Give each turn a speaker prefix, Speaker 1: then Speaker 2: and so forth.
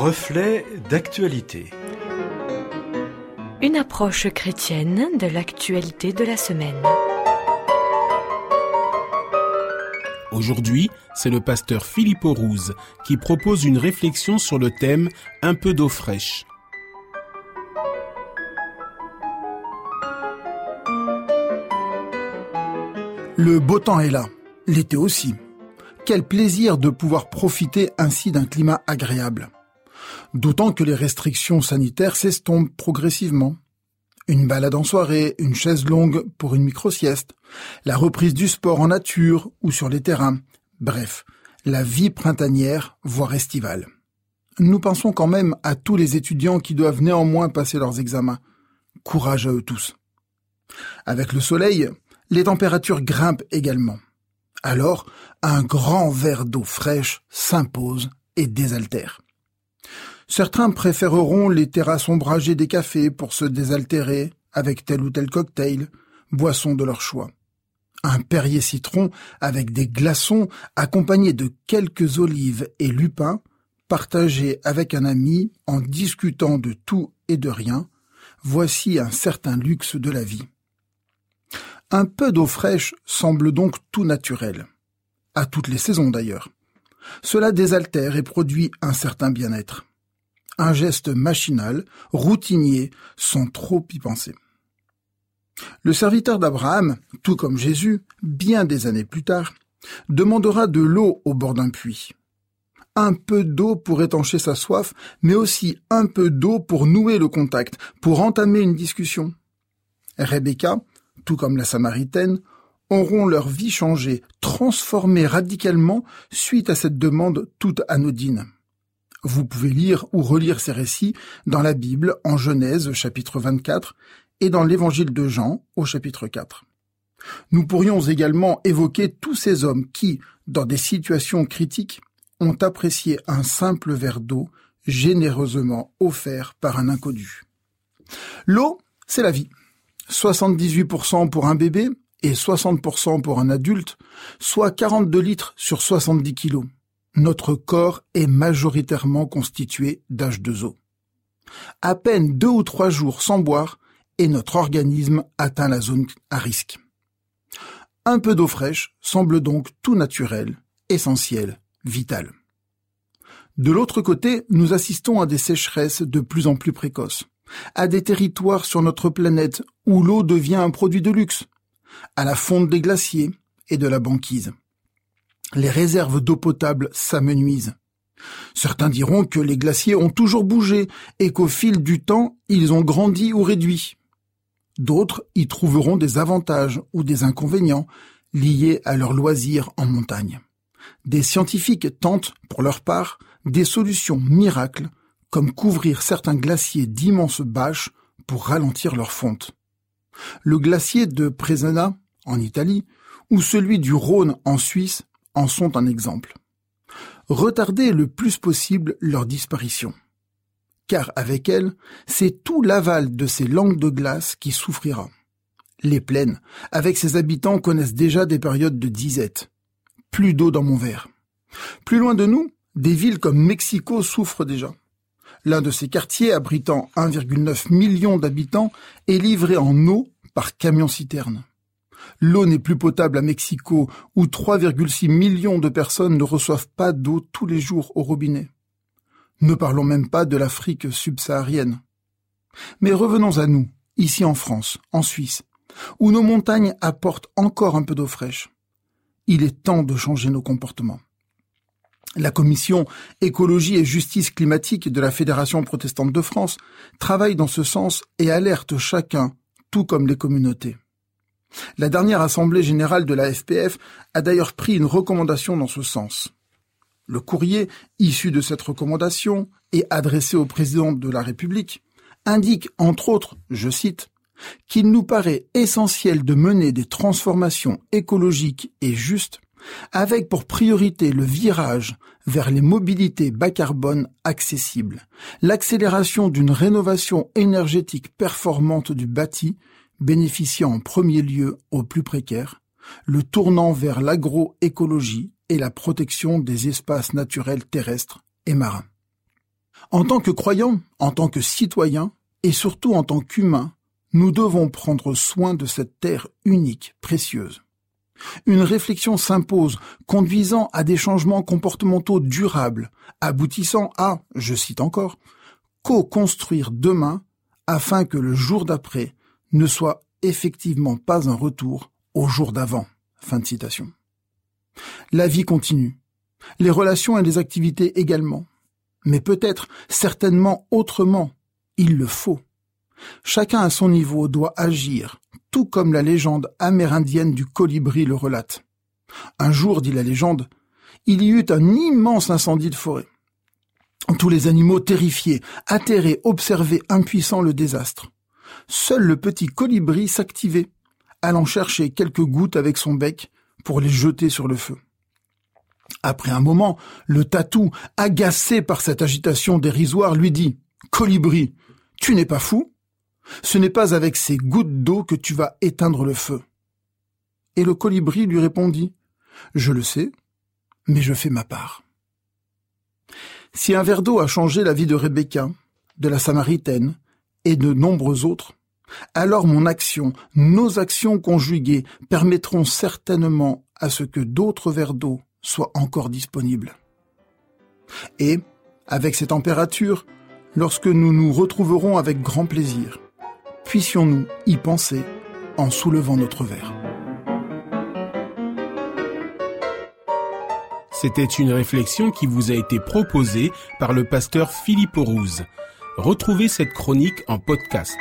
Speaker 1: Reflet d'actualité.
Speaker 2: Une approche chrétienne de l'actualité de la semaine.
Speaker 3: Aujourd'hui, c'est le pasteur Philippe Aurouze qui propose une réflexion sur le thème Un peu d'eau fraîche.
Speaker 4: Le beau temps est là, l'été aussi. Quel plaisir de pouvoir profiter ainsi d'un climat agréable. D'autant que les restrictions sanitaires s'estompent progressivement. Une balade en soirée, une chaise longue pour une micro-sieste, la reprise du sport en nature ou sur les terrains. Bref, la vie printanière, voire estivale. Nous pensons quand même à tous les étudiants qui doivent néanmoins passer leurs examens. Courage à eux tous. Avec le soleil, les températures grimpent également. Alors, un grand verre d'eau fraîche s'impose et désaltère. Certains préféreront les terrasses ombragées des cafés pour se désaltérer avec tel ou tel cocktail, boisson de leur choix. Un Perrier citron avec des glaçons accompagnés de quelques olives et lupins, partagés avec un ami en discutant de tout et de rien, voici un certain luxe de la vie. Un peu d'eau fraîche semble donc tout naturel. À toutes les saisons d'ailleurs. Cela désaltère et produit un certain bien-être. Un geste machinal, routinier, sans trop y penser. Le serviteur d'Abraham, tout comme Jésus, bien des années plus tard, demandera de l'eau au bord d'un puits. Un peu d'eau pour étancher sa soif, mais aussi un peu d'eau pour nouer le contact, pour entamer une discussion. Rebecca, tout comme la Samaritaine, auront leur vie changée, transformée radicalement suite à cette demande toute anodine. Vous pouvez lire ou relire ces récits dans la Bible en Genèse chapitre 24 et dans l'évangile de Jean au chapitre 4. Nous pourrions également évoquer tous ces hommes qui, dans des situations critiques, ont apprécié un simple verre d'eau généreusement offert par un inconnu. L'eau, c'est la vie. 78% pour un bébé et 60% pour un adulte, soit 42 litres sur 70 kilos. Notre corps est majoritairement constitué d'H2O. À peine deux ou trois jours sans boire et notre organisme atteint la zone à risque. Un peu d'eau fraîche semble donc tout naturel, essentiel, vital. De l'autre côté, nous assistons à des sécheresses de plus en plus précoces à des territoires sur notre planète où l'eau devient un produit de luxe, à la fonte des glaciers et de la banquise. Les réserves d'eau potable s'amenuisent. Certains diront que les glaciers ont toujours bougé et qu'au fil du temps, ils ont grandi ou réduit. D'autres y trouveront des avantages ou des inconvénients liés à leurs loisirs en montagne. Des scientifiques tentent, pour leur part, des solutions miracles comme couvrir certains glaciers d'immenses bâches pour ralentir leur fonte. Le glacier de Presena, en Italie, ou celui du Rhône en Suisse en sont un exemple. Retarder le plus possible leur disparition. Car avec elle, c'est tout l'aval de ces langues de glace qui souffrira. Les plaines, avec ses habitants, connaissent déjà des périodes de disette. Plus d'eau dans mon verre. Plus loin de nous, des villes comme Mexico souffrent déjà. L'un de ces quartiers, abritant 1,9 million d'habitants, est livré en eau par camion-citerne. L'eau n'est plus potable à Mexico, où 3,6 millions de personnes ne reçoivent pas d'eau tous les jours au robinet. Ne parlons même pas de l'Afrique subsaharienne. Mais revenons à nous, ici en France, en Suisse, où nos montagnes apportent encore un peu d'eau fraîche. Il est temps de changer nos comportements. La commission écologie et justice climatique de la Fédération protestante de France travaille dans ce sens et alerte chacun, tout comme les communautés. La dernière assemblée générale de la FPF a d'ailleurs pris une recommandation dans ce sens. Le courrier issu de cette recommandation et adressé au président de la République indique entre autres, je cite, qu'il nous paraît essentiel de mener des transformations écologiques et justes avec pour priorité le virage vers les mobilités bas carbone accessibles, l'accélération d'une rénovation énergétique performante du bâti, bénéficiant en premier lieu aux plus précaires, le tournant vers l'agroécologie et la protection des espaces naturels terrestres et marins. En tant que croyants, en tant que citoyens, et surtout en tant qu'humains, nous devons prendre soin de cette terre unique, précieuse. Une réflexion s'impose, conduisant à des changements comportementaux durables, aboutissant à, je cite encore, co-construire demain afin que le jour d'après ne soit effectivement pas un retour au jour d'avant. Fin de citation. La vie continue. Les relations et les activités également. Mais peut-être, certainement autrement. Il le faut. Chacun à son niveau doit agir, tout comme la légende amérindienne du colibri le relate. Un jour, dit la légende, il y eut un immense incendie de forêt. Tous les animaux terrifiés, atterrés, observaient impuissants le désastre. Seul le petit colibri s'activait, allant chercher quelques gouttes avec son bec pour les jeter sur le feu. Après un moment, le tatou, agacé par cette agitation dérisoire, lui dit Colibri, tu n'es pas fou Ce n'est pas avec ces gouttes d'eau que tu vas éteindre le feu. Et le colibri lui répondit Je le sais, mais je fais ma part. Si un verre d'eau a changé la vie de Rebecca, de la Samaritaine et de nombreux autres, alors mon action, nos actions conjuguées permettront certainement à ce que d'autres verres d'eau soient encore disponibles. Et, avec ces températures, lorsque nous nous retrouverons avec grand plaisir, puissions-nous y penser en soulevant notre verre.
Speaker 3: C'était une réflexion qui vous a été proposée par le pasteur Philippe Rouze. Retrouvez cette chronique en podcast.